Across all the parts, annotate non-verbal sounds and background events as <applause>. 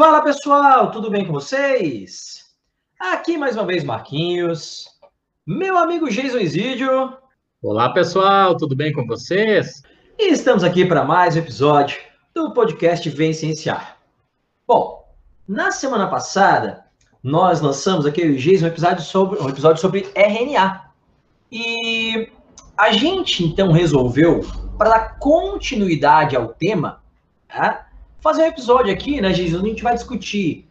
Fala pessoal, tudo bem com vocês? Aqui mais uma vez Marquinhos, meu amigo Jason Isidio. Olá pessoal, tudo bem com vocês? E estamos aqui para mais um episódio do podcast Vem Cienciar. Bom, na semana passada nós lançamos aqui o Jason um episódio sobre um episódio sobre RNA e a gente então resolveu para dar continuidade ao tema, tá? Fazer um episódio aqui, né, Jesus? A gente vai discutir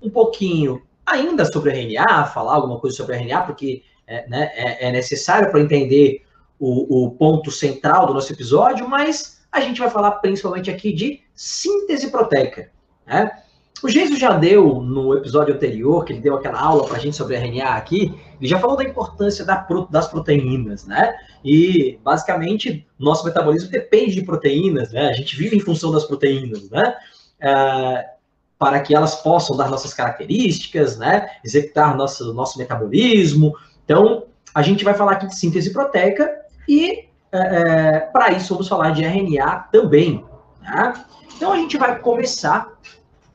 um pouquinho ainda sobre RNA, falar alguma coisa sobre RNA, porque é, né, é, é necessário para entender o, o, ponto central do nosso episódio, mas a gente vai falar principalmente aqui de síntese proteica. Né? O Jesus já deu no episódio anterior, que ele deu aquela aula para a gente sobre RNA aqui, ele já falou da importância da, das proteínas, né? E basicamente nosso metabolismo depende de proteínas, né? A gente vive em função das proteínas, né? É, para que elas possam dar nossas características, né? Executar nosso, nosso metabolismo. Então, a gente vai falar aqui de síntese proteica e é, é para isso vamos falar de RNA também. Né? Então, a gente vai começar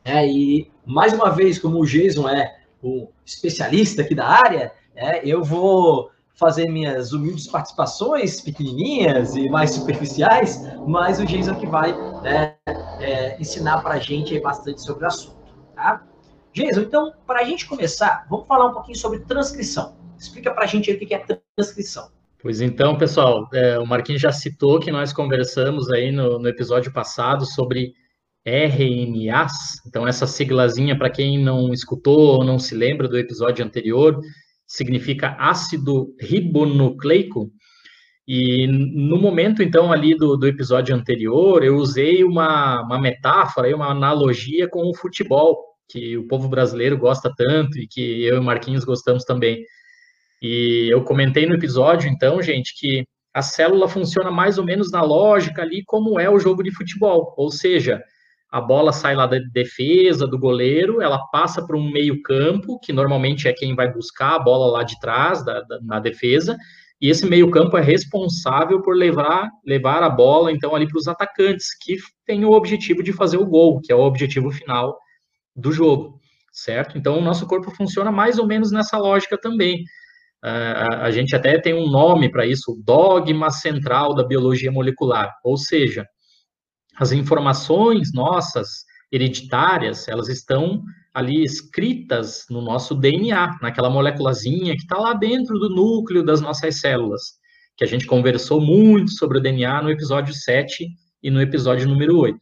é, e, mais uma vez, como o Jason é o especialista aqui da área, é, eu vou fazer minhas humildes participações, pequenininhas e mais superficiais, mas o Jason que vai né, é, ensinar para a gente bastante sobre o assunto. Tá? Jason, então, para a gente começar, vamos falar um pouquinho sobre transcrição. Explica para a gente o que é transcrição. Pois então, pessoal, é, o Marquinhos já citou que nós conversamos aí no, no episódio passado sobre RNAs. Então, essa siglazinha, para quem não escutou ou não se lembra do episódio anterior, significa ácido ribonucleico. E no momento, então, ali do, do episódio anterior, eu usei uma, uma metáfora, uma analogia com o futebol, que o povo brasileiro gosta tanto e que eu e Marquinhos gostamos também. E eu comentei no episódio, então, gente, que a célula funciona mais ou menos na lógica ali como é o jogo de futebol, ou seja, a bola sai lá da defesa, do goleiro, ela passa para um meio-campo, que normalmente é quem vai buscar a bola lá de trás, da, da na defesa, e esse meio-campo é responsável por levar, levar a bola, então, ali para os atacantes, que tem o objetivo de fazer o gol, que é o objetivo final do jogo, certo? Então, o nosso corpo funciona mais ou menos nessa lógica também. Uh, a gente até tem um nome para isso, o dogma central da biologia molecular, ou seja, as informações nossas hereditárias, elas estão ali escritas no nosso DNA, naquela moléculazinha que está lá dentro do núcleo das nossas células, que a gente conversou muito sobre o DNA no episódio 7 e no episódio número 8.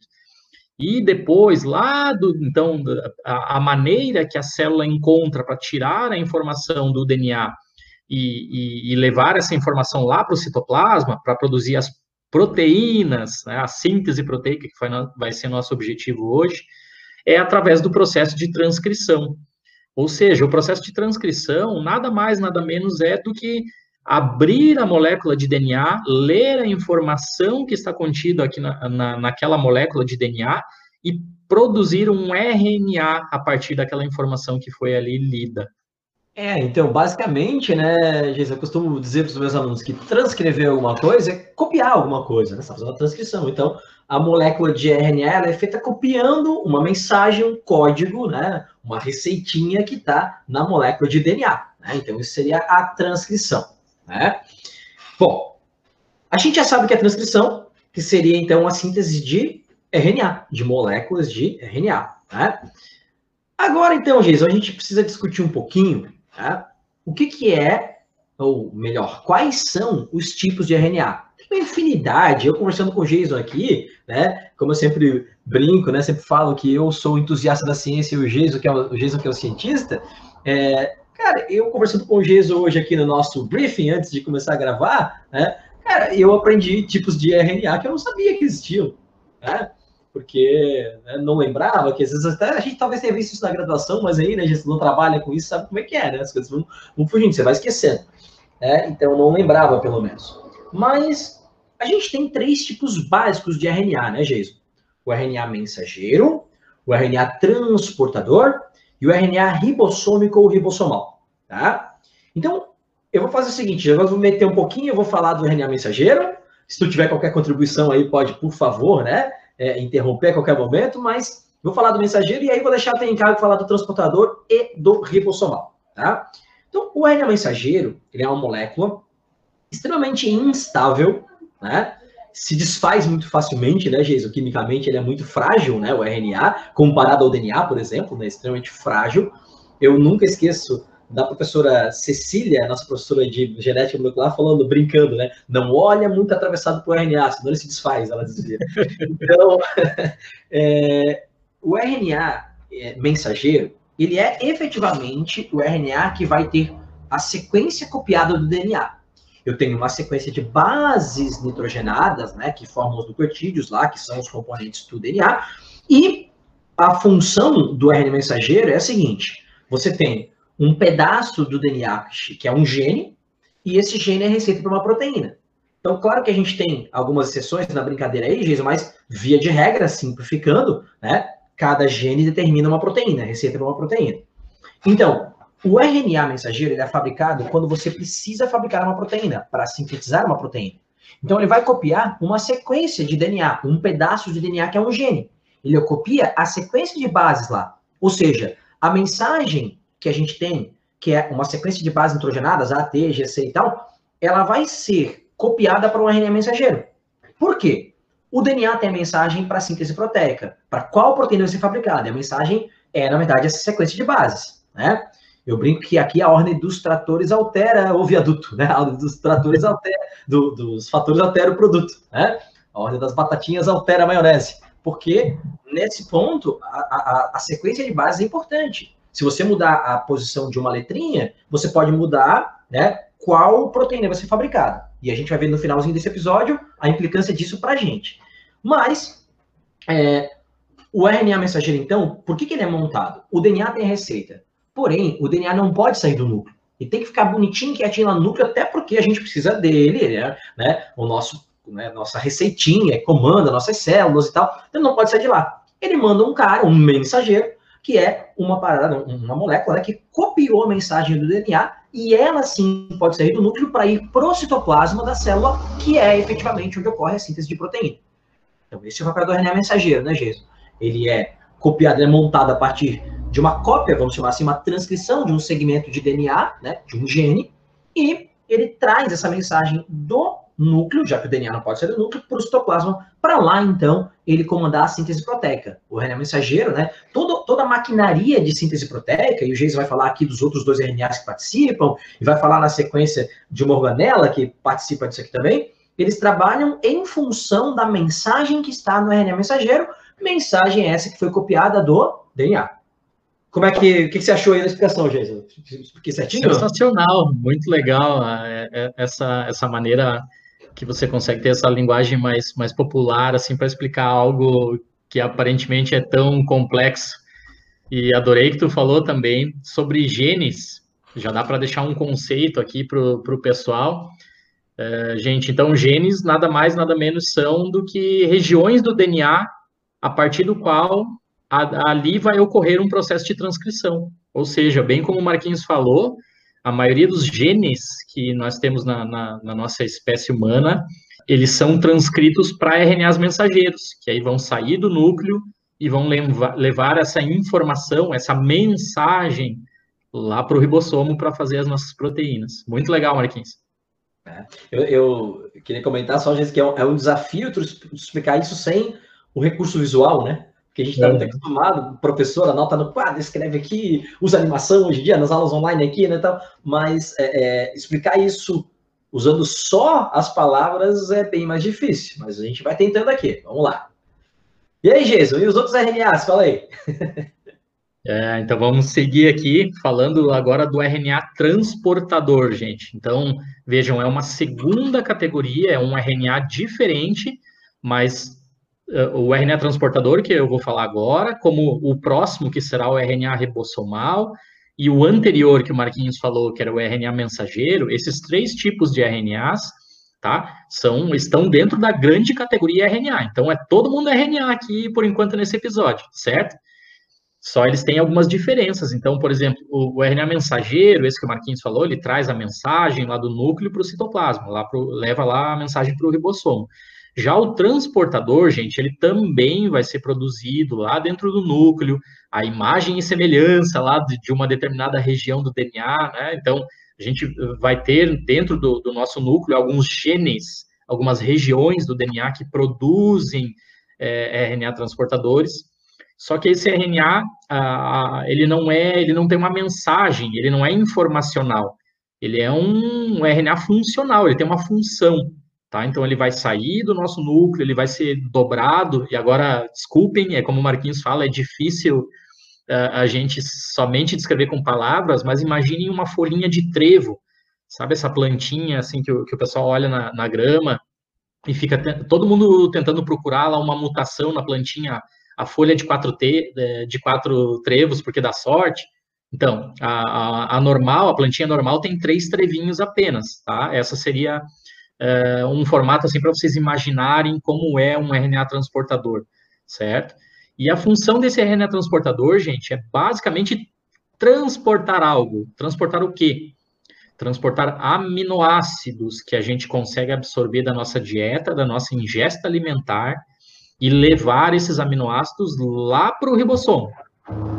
E depois, lá do, então, a, maneira que a célula encontra para tirar a informação do DNA e, e, e levar essa informação lá para o citoplasma, para produzir as proteínas, né, a síntese proteica, que vai ser nosso objetivo hoje, é através do processo de transcrição. Ou seja, o processo de transcrição nada mais, nada menos é do que abrir a molécula de DNA, ler a informação que está contida aqui na, na, naquela molécula de DNA e produzir um RNA a partir daquela informação que foi ali lida. É, então, basicamente, né, Geisa, eu costumo dizer para os meus alunos que transcrever alguma coisa é copiar alguma coisa, né? Você uma transcrição. Então, a molécula de RNA é feita copiando uma mensagem, um código, né? Uma receitinha que está na molécula de DNA. Né? Então, isso seria a transcrição, né? Bom, a gente já sabe que a transcrição, que seria, então, a síntese de RNA, de moléculas de RNA, né? Agora, então, Geisa, a gente precisa discutir um pouquinho Tá? O que, que é, ou melhor, quais são os tipos de RNA? Tem uma infinidade. Eu conversando com o Jason aqui, né? Como eu sempre brinco, né? Sempre falo que eu sou entusiasta da ciência e o Jason, que é o, o, Jason, que é o cientista. É, cara, eu conversando com o Jason hoje aqui no nosso briefing, antes de começar a gravar, né? Cara, eu aprendi tipos de RNA que eu não sabia que existiam. Né? Porque né, não lembrava, que às vezes até a gente talvez tenha visto isso na graduação, mas aí, né, a gente não trabalha com isso, sabe como é que é, né? As coisas vão, vão fugindo, você vai esquecendo. Né? Então, não lembrava, pelo menos. Mas a gente tem três tipos básicos de RNA, né, Jason? O RNA mensageiro, o RNA transportador e o RNA ribossômico ou ribossomal, tá? Então, eu vou fazer o seguinte, eu vou meter um pouquinho, eu vou falar do RNA mensageiro, se tu tiver qualquer contribuição aí, pode, por favor, né? É, interromper a qualquer momento, mas Vou falar do mensageiro e aí vou deixar até em casa falar do transportador e do ribossomal, tá? Então, o RNA mensageiro, ele é uma molécula extremamente instável, né? Se desfaz muito facilmente, né, Geiso? Quimicamente ele é muito frágil, né? O RNA, comparado ao DNA, por exemplo, né? Extremamente frágil. Eu nunca esqueço da professora Cecília, nossa professora de genética molecular, falando, brincando, né? Não olha muito atravessado por RNA, senão ele se desfaz, ela dizia. Então, <laughs> é, o RNA é, mensageiro, ele é efetivamente o RNA que vai ter a sequência copiada do DNA. Eu tenho uma sequência de bases nitrogenadas, né, que formam os nucleotídeos lá, que são os componentes do DNA, e a função do RNA mensageiro é a seguinte: você tem um pedaço do DNA que é um gene, e esse gene é receita para uma proteína. Então, claro que a gente tem algumas exceções na brincadeira aí, Geisa, mas via de regra, simplificando, né? Cada gene determina uma proteína, receita para uma proteína. Então, o RNA mensageiro ele é fabricado quando você precisa fabricar uma proteína, para sintetizar uma proteína. Então, ele vai copiar uma sequência de DNA, um pedaço de DNA que é um gene. Ele copia a sequência de bases lá. Ou seja, a mensagem que a gente tem, que é uma sequência de bases nitrogenadas, A, T, G, C e tal, ela vai ser copiada para um RNA mensageiro. Por quê? O DNA tem a mensagem para síntese proteica. Para qual proteína vai ser fabricada? A mensagem é, na verdade, essa sequência de bases, né? Eu brinco que aqui a ordem dos tratores altera o viaduto, né? A ordem dos tratores altera, do, dos fatores altera o produto, né? A ordem das batatinhas altera a maionese. Porque, nesse ponto, a, a, a sequência de bases é importante. Se você mudar a posição de uma letrinha, você pode mudar né, qual proteína vai ser fabricada. E a gente vai ver no finalzinho desse episódio a implicância disso para a gente. Mas, é, o RNA mensageiro, então, por que, que ele é montado? O DNA tem a receita. Porém, o DNA não pode sair do núcleo. Ele tem que ficar bonitinho, quietinho lá no núcleo, até porque a gente precisa dele, né? né o nosso, né, nossa receitinha, comanda nossas células e tal. Então, não pode sair de lá. Ele manda um cara, um mensageiro, que é uma parada, uma molécula né, que copiou a mensagem do DNA e ela sim pode sair do núcleo para ir para o citoplasma da célula, que é efetivamente onde ocorre a síntese de proteína. Então, esse é o papel do RNA mensageiro, né, Jason? Ele é copiado, é montado a partir de uma cópia, vamos chamar assim, uma transcrição de um segmento de DNA, né, de um gene, e ele traz essa mensagem do núcleo, já que o DNA não pode ser do núcleo, para o citoplasma, para lá, então, ele comandar a síntese proteica. O RNA mensageiro, né? Todo, toda a maquinaria de síntese proteica, e o Geis vai falar aqui dos outros dois RNAs que participam, e vai falar na sequência de uma organela que participa disso aqui também, eles trabalham em função da mensagem que está no RNA mensageiro, mensagem essa que foi copiada do DNA. Como é que, o que você achou aí da explicação, Geis? Expliquei certinho? Sensacional, muito legal é, é, essa, essa maneira que você consegue ter essa linguagem mais, mais popular, assim, para explicar algo que aparentemente é tão complexo. E adorei que tu falou também sobre genes. Já dá para deixar um conceito aqui para o pessoal. É, gente, então genes nada mais, nada menos são do que regiões do DNA a partir do qual a, ali vai ocorrer um processo de transcrição. Ou seja, bem como o Marquinhos falou, a maioria dos genes que nós temos na, na, na nossa espécie humana, eles são transcritos para RNAs mensageiros, que aí vão sair do núcleo e vão levar, levar essa informação, essa mensagem lá para o ribossomo para fazer as nossas proteínas. Muito legal, Marquinhos. É, eu, eu, queria comentar só, gente, que é um, é um desafio explicar isso sem o recurso visual, né? Que a gente está é. muito acostumado, professor anota no quadro, escreve aqui, usa animação hoje em dia, nas aulas online aqui, né, tal, mas é, é, explicar isso usando só as palavras é bem mais difícil, mas a gente vai tentando aqui, vamos lá. E aí, Jason, e os outros RNAs, fala aí. <laughs> É, então vamos seguir aqui falando agora do RNA transportador, gente. Então, vejam, é uma segunda categoria, é um RNA diferente, mas o RNA transportador, que eu vou falar agora, como o próximo, que será o RNA ribossomal, e o anterior, que o Marquinhos falou, que era o RNA mensageiro, esses três tipos de RNAs, tá, são, estão dentro da grande categoria RNA. Então, é todo mundo RNA aqui, por enquanto, nesse episódio, certo? Só eles têm algumas diferenças. Então, por exemplo, o, o RNA mensageiro, esse que o Marquinhos falou, ele traz a mensagem lá do núcleo para o citoplasma, lá pro, leva lá a mensagem para o ribossomo. Já o transportador, gente, ele também vai ser produzido lá dentro do núcleo, a imagem e semelhança lá de, uma determinada região do DNA, né? Então, a gente vai ter dentro do, do nosso núcleo alguns genes, algumas regiões do DNA que produzem é, RNA transportadores. Só que esse RNA, ele não é, ele não tem uma mensagem, ele não é informacional. Ele é um, um RNA funcional, ele tem uma função. Tá? Então ele vai sair do nosso núcleo, ele vai ser dobrado, e agora, desculpem, é como o Marquinhos fala, é difícil uh, a gente somente descrever com palavras, mas imaginem uma folhinha de trevo, sabe essa plantinha assim que o, que o pessoal olha na, na grama e fica todo mundo tentando procurar lá uma mutação na plantinha, a folha de quatro, te, é, de quatro trevos, porque dá sorte. Então, a, a, a normal, a plantinha normal tem três trevinhos apenas, tá? Essa seria uh, um formato assim para vocês imaginarem como é um RNA transportador, certo? E a função desse RNA transportador, gente, é basicamente transportar algo. Transportar o quê? Transportar aminoácidos que a gente consegue absorver da nossa dieta, da nossa ingesta alimentar e levar esses aminoácidos lá para o ribossomo.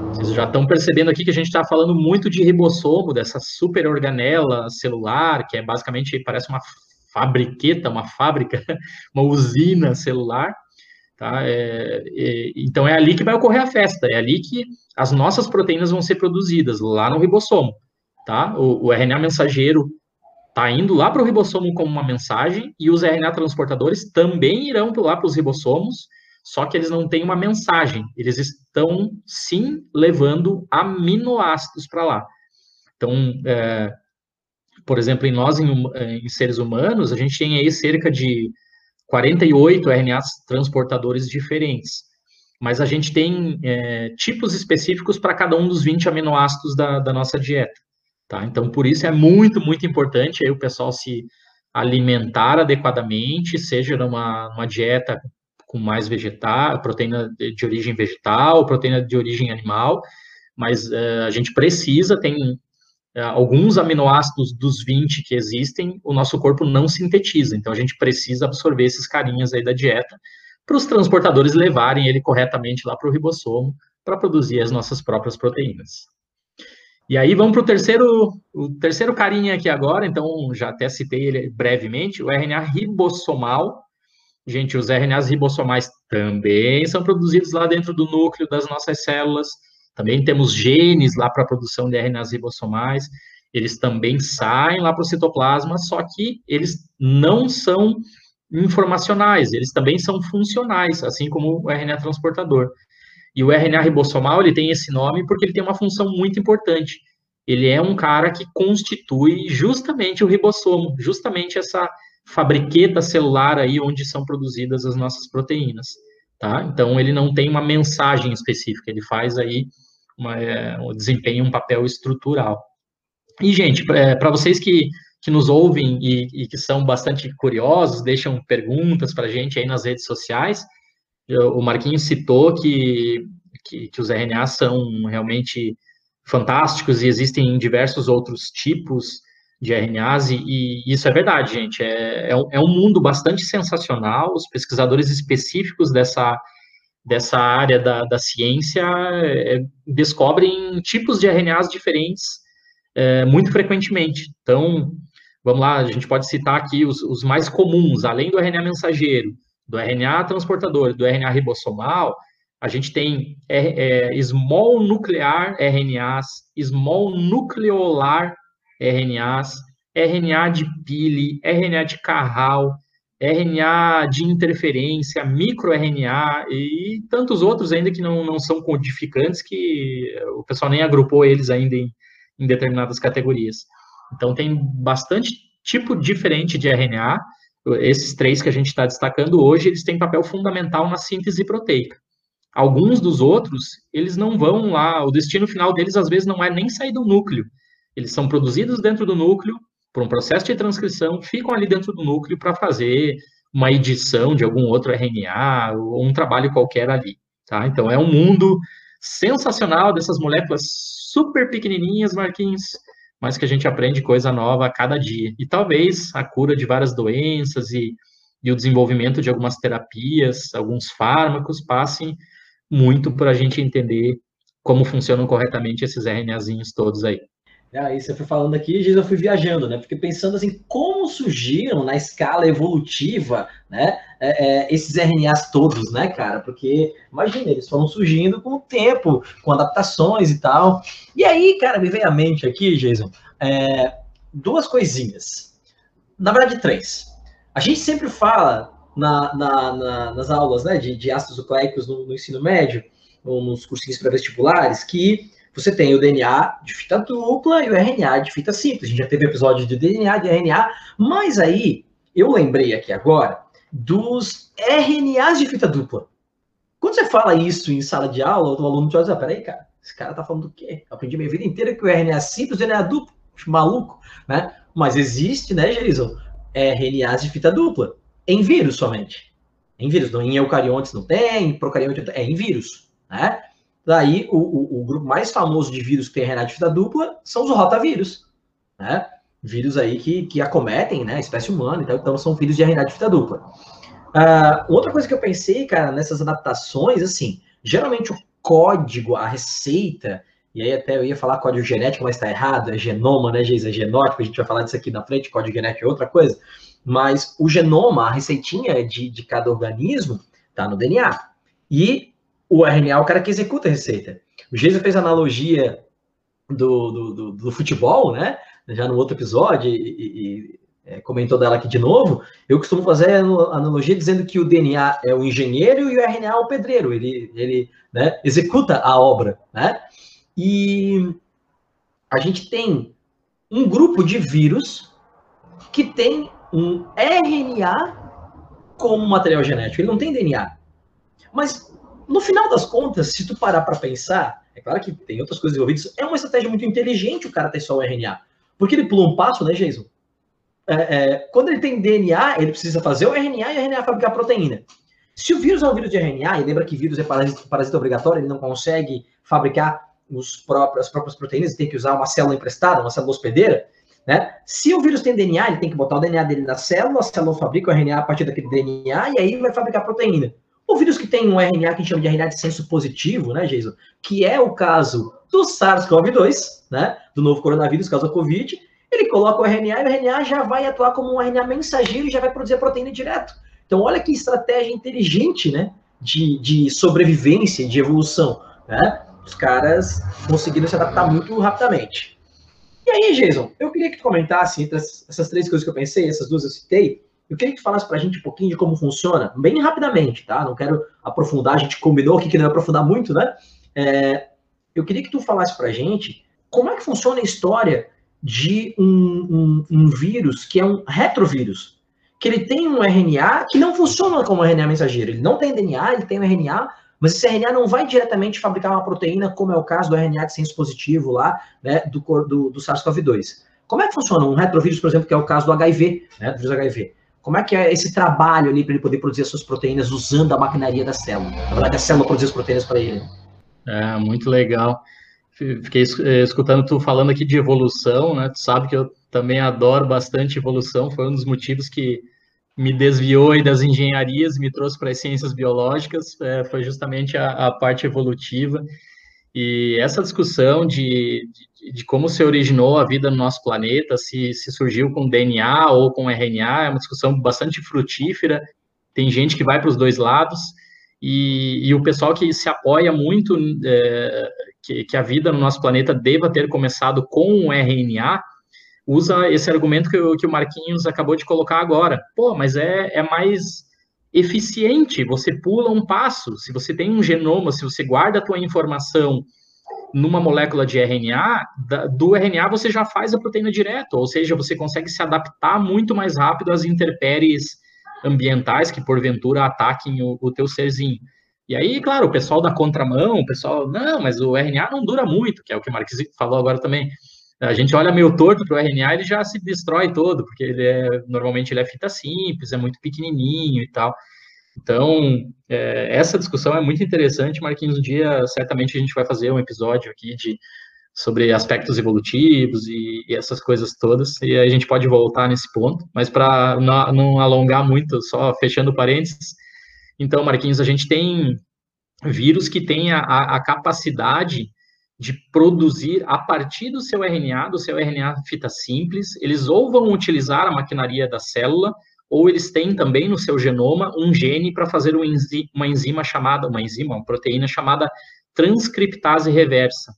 Vocês já estão percebendo aqui que a gente está falando muito de ribossomo, dessa super organela celular, que é basicamente parece uma fabriqueta, uma fábrica, <laughs> uma usina celular, tá? É, é, então é ali que vai ocorrer a festa, é ali que as nossas proteínas vão ser produzidas, lá no ribossomo, tá? O, o RNA mensageiro está indo lá para o ribossomo como uma mensagem e os RNA transportadores também irão lá para os ribossomos, só que eles não têm uma mensagem, eles estão sim levando aminoácidos para lá. Então, é, por exemplo, em nós, em, em, seres humanos, a gente tem aí cerca de 48 RNAs transportadores diferentes. Mas a gente tem é, tipos específicos para cada um dos 20 aminoácidos da, da nossa dieta. Tá? Então, por isso é muito, muito importante aí o pessoal se alimentar adequadamente, seja numa, numa dieta com mais vegetal, proteína de origem vegetal, proteína de origem animal, mas uh, a gente precisa, tem alguns aminoácidos dos 20 que existem, o nosso corpo não sintetiza. Então, a gente precisa absorver esses carinhas aí da dieta para os transportadores levarem ele corretamente lá para o ribossomo para produzir as nossas próprias proteínas. E aí vamos para o terceiro, o terceiro carinha aqui agora, então já até citei ele brevemente, o RNA ribossomal. Gente, os RNAs ribossomais também são produzidos lá dentro do núcleo das nossas células, também temos genes lá para a produção de RNAs ribossomais, eles também saem lá para o citoplasma, só que eles não são informacionais, eles também são funcionais, assim como o RNA transportador. E o RNA ribossomal, ele tem esse nome porque ele tem uma função muito importante. Ele é um cara que constitui justamente o ribossomo, justamente essa fabriqueta celular aí onde são produzidas as nossas proteínas, tá? Então ele não tem uma mensagem específica, ele faz aí uma, é, desempenha um papel estrutural. E, gente, para é, vocês que, que nos ouvem e, e, que são bastante curiosos, deixam perguntas para a gente aí nas redes sociais, eu, o Marquinhos citou que, que, que os RNAs são realmente fantásticos e existem diversos outros tipos de RNAs, e, e, isso é verdade, gente. É, é, um, é um mundo bastante sensacional. Os pesquisadores específicos dessa dessa área da, da ciência é, descobrem tipos de RNAs diferentes é, muito frequentemente. Então, vamos lá, a gente pode citar aqui os, os mais comuns, além do RNA mensageiro, do RNA transportador, do RNA ribossomal, a gente tem é, é, small nuclear RNAs, small nucleolar RNAs, RNA de pile, RNA de Carral, RNA de interferência, microRNA e tantos outros ainda que não, não são codificantes, que o pessoal nem agrupou eles ainda em, em determinadas categorias. Então, tem bastante tipo diferente de RNA. Esses três que a gente está destacando hoje, eles têm papel fundamental na síntese proteica. Alguns dos outros, eles não vão lá, o destino final deles às vezes não é nem sair do núcleo. Eles são produzidos dentro do núcleo, por um processo de transcrição, ficam ali dentro do núcleo para fazer uma edição de algum outro RNA ou um trabalho qualquer ali, tá? Então é um mundo sensacional dessas moléculas super pequenininhas, Marquinhos, mas que a gente aprende coisa nova a cada dia. E talvez a cura de várias doenças e, e o desenvolvimento de algumas terapias, alguns fármacos, passem muito para a gente entender como funcionam corretamente esses RNAzinhos todos aí. É, aí você foi falando aqui, e eu fui viajando, né? Porque pensando assim, como surgiram na escala evolutiva, né? É, é, esses RNAs todos, né, cara? Porque, imagina, eles foram surgindo com o tempo, com adaptações e tal. E aí, cara, me veio à mente aqui, Jason, é, duas coisinhas. Na verdade, três. A gente sempre fala na, na, na, nas aulas né, de, de ácidos nucleicos no, no ensino médio, nos cursinhos pré-vestibulares, que você tem o DNA de fita dupla e o RNA de fita simples. A gente já teve episódio de DNA, de RNA, mas aí eu lembrei aqui agora dos RNAs de fita dupla. Quando você fala isso em sala de aula, o aluno te olha e diz, peraí, cara, esse cara tá falando do quê? Eu aprendi minha vida inteira que o RNA é simples o RNA é duplo. Maluco, né? Mas existe, né, Jason, RNAs de fita dupla. Em vírus somente. Em vírus. Não, em eucariontes não tem, em procariontes é em vírus, né? Daí, o, o, o, grupo mais famoso de vírus que tem fita dupla são os rotavírus, né? Vírus aí que, que acometem, né, a espécie humana, então, são vírus de fita dupla. Uh, outra coisa que eu pensei, cara, nessas adaptações, assim, geralmente o código, a receita, e aí até eu ia falar código genético, mas está errado, é genoma, né, Geisa? É genótipo, a gente vai falar disso aqui na frente, código genético é outra coisa. Mas o genoma, a receitinha de, de cada organismo, está no DNA. E o RNA é o cara que executa a receita. O Geisa fez a analogia do, do, do, do, futebol, né? Já no outro episódio, e, e, e é, comentou dela aqui de novo. Eu costumo fazer a analogia dizendo que o DNA é o engenheiro e o RNA é o pedreiro. Ele, ele né, executa a obra, né? E a gente tem um grupo de vírus que tem um RNA como material genético. Ele não tem DNA. Mas no final das contas, se tu parar para pensar, é claro que tem outras coisas envolvidas, é uma estratégia muito inteligente o cara ter só o RNA. Porque ele pula um passo, né, Jason? É, é, quando ele tem DNA, ele precisa fazer o RNA e o RNA fabricar proteína. Se o vírus é um vírus de RNA, e lembra que vírus é parasita, parasita obrigatório, ele não consegue fabricar os próprios, as próprias proteínas, tem que usar uma célula emprestada, uma célula hospedeira, né? Se o vírus tem DNA, ele tem que botar o DNA dele na célula, a célula fabrica o RNA a partir daquele DNA, e aí vai fabricar proteína. O vírus que tem um RNA que a gente chama de RNA de senso positivo, né, Jason? Que é o caso do SARS-CoV-2, né? Do novo coronavírus, caso da Covid. Ele coloca o RNA e o RNA já vai atuar como um RNA mensageiro e já vai produzir a proteína direto. Então, olha que estratégia inteligente, né? De, de sobrevivência, de evolução, né? Os caras conseguiram se adaptar muito rapidamente. E aí, Jason, eu queria que tu comentasse entre essas três coisas que eu pensei, essas duas eu citei, eu queria que tu falasse para a gente um pouquinho de como funciona, bem rapidamente, tá? Não quero aprofundar, a gente combinou aqui que não ia aprofundar muito, né? É, eu queria que tu falasse para a gente como é que funciona a história de um, um, um, vírus que é um retrovírus, que ele tem um RNA que não funciona como RNA mensageiro, ele não tem DNA, ele tem um RNA, mas esse RNA não vai diretamente fabricar uma proteína, como é o caso do RNA de senso positivo lá, né, do, do, do SARS-CoV-2. Como é que funciona um retrovírus, por exemplo, que é o caso do HIV, né, do vírus HIV? Como é que é esse trabalho ali para ele poder produzir as suas proteínas usando a maquinaria da célula? Na verdade, a célula produzir as proteínas para ele. É, muito legal. Fiquei eh, escutando tu falando aqui de evolução, né? Tu sabe que eu também adoro bastante evolução, foi um dos motivos que me desviou das engenharias, me trouxe para as ciências biológicas, é, foi justamente a, a, parte evolutiva. E essa discussão de, de, de, como se originou a vida no nosso planeta, se, se surgiu com DNA ou com RNA, é uma discussão bastante frutífera. Tem gente que vai para os dois lados, e, e, o pessoal que se apoia muito é, que, que, a vida no nosso planeta deva ter começado com o RNA, usa esse argumento que, que o Marquinhos acabou de colocar agora. Pô, mas é, é mais eficiente, você pula um passo. Se você tem um genoma, se você guarda a tua informação numa molécula de RNA, do RNA você já faz a proteína direto, ou seja, você consegue se adaptar muito mais rápido às intempéries ambientais que porventura ataquem o, o teu serzinho. E aí, claro, o pessoal da contramão, o pessoal, não, mas o RNA não dura muito, que é o que o Marquinhos falou agora também. A gente olha meio torto para o RNA, ele já se destrói todo, porque ele é, normalmente ele é fita simples, é muito pequenininho e tal. Então, é, essa discussão é muito interessante, Marquinhos. Um dia, certamente, a gente vai fazer um episódio aqui de sobre aspectos evolutivos e, e, essas coisas todas, e a gente pode voltar nesse ponto, mas para não, não, alongar muito, só fechando parênteses, então, Marquinhos, a gente tem vírus que têm a, a, capacidade de produzir a partir do seu RNA, do seu RNA fita simples, eles ou vão utilizar a maquinaria da célula, ou eles têm também no seu genoma um gene para fazer uma enzima chamada, uma enzima, uma proteína chamada transcriptase reversa.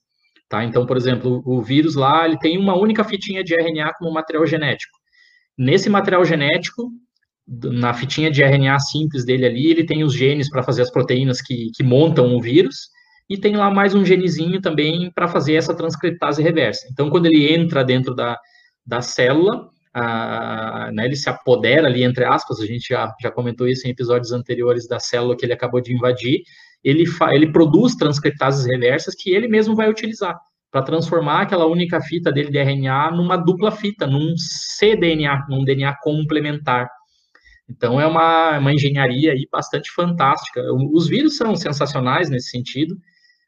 Tá? Então, por exemplo, o vírus lá, ele tem uma única fitinha de RNA como material genético. Nesse material genético, na fitinha de RNA simples dele ali, ele tem os genes para fazer as proteínas que, que montam o vírus, e tem lá mais um genezinho também para fazer essa transcriptase reversa. Então, quando ele entra dentro da, da célula, a, né, ele se apodera ali, entre aspas, a gente já, já comentou isso em episódios anteriores da célula que ele acabou de invadir, ele, ele produz transcriptases reversas que ele mesmo vai utilizar para transformar aquela única fita dele de RNA numa dupla fita, num cDNA, num DNA complementar. Então é uma, uma engenharia aí bastante fantástica. Os vírus são sensacionais nesse sentido.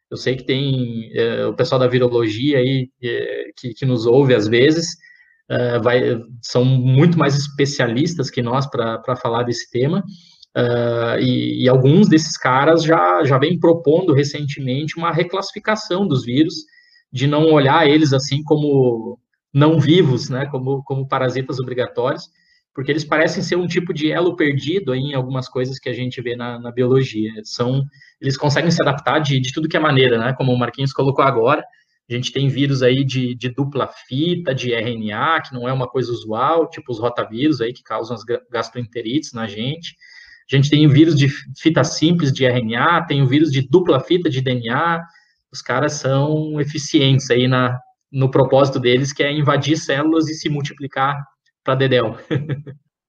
Eu sei que tem é, o pessoal da virologia aí é, que, que, nos ouve às vezes, é, vai, são muito mais especialistas que nós para falar desse tema. Uh, e, e, alguns desses caras já, já vêm propondo recentemente uma reclassificação dos vírus, de não olhar eles assim como não vivos, né, como, como parasitas obrigatórios, porque eles parecem ser um tipo de elo perdido em algumas coisas que a gente vê na, na biologia. São, eles conseguem se adaptar de, de tudo que é maneira, né, como o Marquinhos colocou agora, a gente tem vírus aí de, de, dupla fita, de RNA, que não é uma coisa usual, tipo os rotavírus aí que causam as gastroenterites na gente. A gente tem o vírus de fita simples de RNA, tem o vírus de dupla fita de DNA. Os caras são eficientes aí na, no propósito deles, que é invadir células e se multiplicar para dedéu.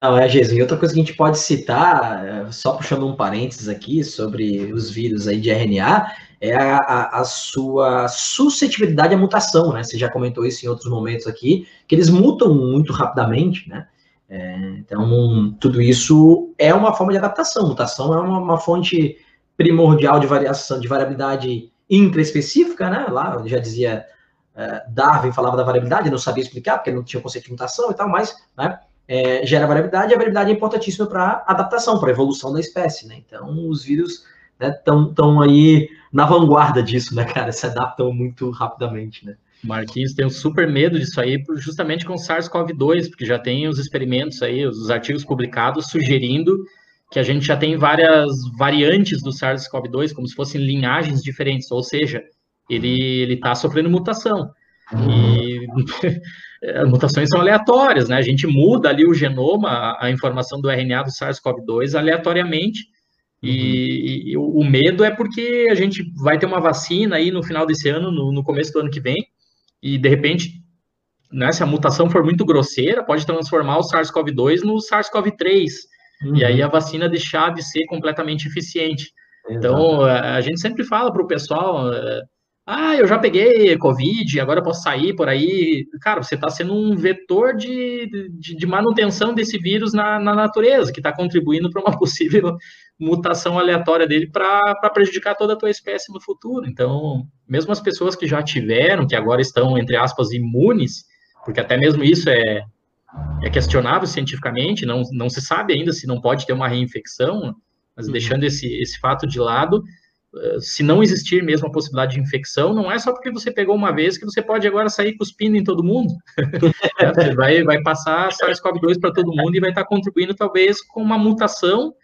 Não, é, Jesus. E outra coisa que a gente pode citar, é, só puxando um parênteses aqui sobre os vírus aí de RNA, é a, a, a, sua suscetibilidade à mutação, né? Você já comentou isso em outros momentos aqui, que eles mutam muito rapidamente, né? É, então, tudo isso é uma forma de adaptação. Mutação é uma, uma fonte primordial de variação, de variabilidade intraespecífica, né? Lá, já dizia Darwin, falava da variabilidade, não sabia explicar, porque não tinha conceito de mutação e tal, mas né, é, gera variabilidade, e a variabilidade é importantíssima para adaptação, para evolução da espécie, né? Então, os vírus estão né, aí na vanguarda disso, né, cara? Se adaptam muito rapidamente, né? Marquinhos tem um super medo disso aí, justamente com SARS-CoV-2, porque já tem os experimentos aí, os artigos publicados sugerindo que a gente já tem várias variantes do SARS-CoV-2, como se fossem linhagens diferentes, ou seja, ele está sofrendo mutação. E <laughs> mutações são aleatórias, né? A gente muda ali o genoma, a informação do RNA do SARS-CoV-2 aleatoriamente, e, e, o medo é porque a gente vai ter uma vacina aí no final desse ano, no, no começo do ano que vem, e de repente, né, se a mutação for muito grosseira, pode transformar o SARS-CoV-2 no SARS-CoV-3, uhum. e aí a vacina deixar de ser completamente eficiente. Então, a gente sempre fala para o pessoal, é, ah, eu já peguei Covid, agora posso sair por aí. Cara, você está sendo um vetor de, de, de, manutenção desse vírus na, na natureza, que está contribuindo para uma <laughs> possível mutação aleatória dele para prejudicar toda a tua espécie no futuro. Então, mesmo as pessoas que já tiveram, que agora estão, entre aspas, imunes, porque até mesmo isso é, é questionável cientificamente, não, não se sabe ainda se não pode ter uma reinfecção, mas uhum. deixando esse, esse fato de lado, se não existir mesmo a possibilidade de infecção, não é só porque você pegou uma vez que você pode agora sair cuspindo em todo mundo. <laughs> É, você vai, vai passar SARS-CoV-2 para todo mundo e vai estar contribuindo, talvez, com uma mutação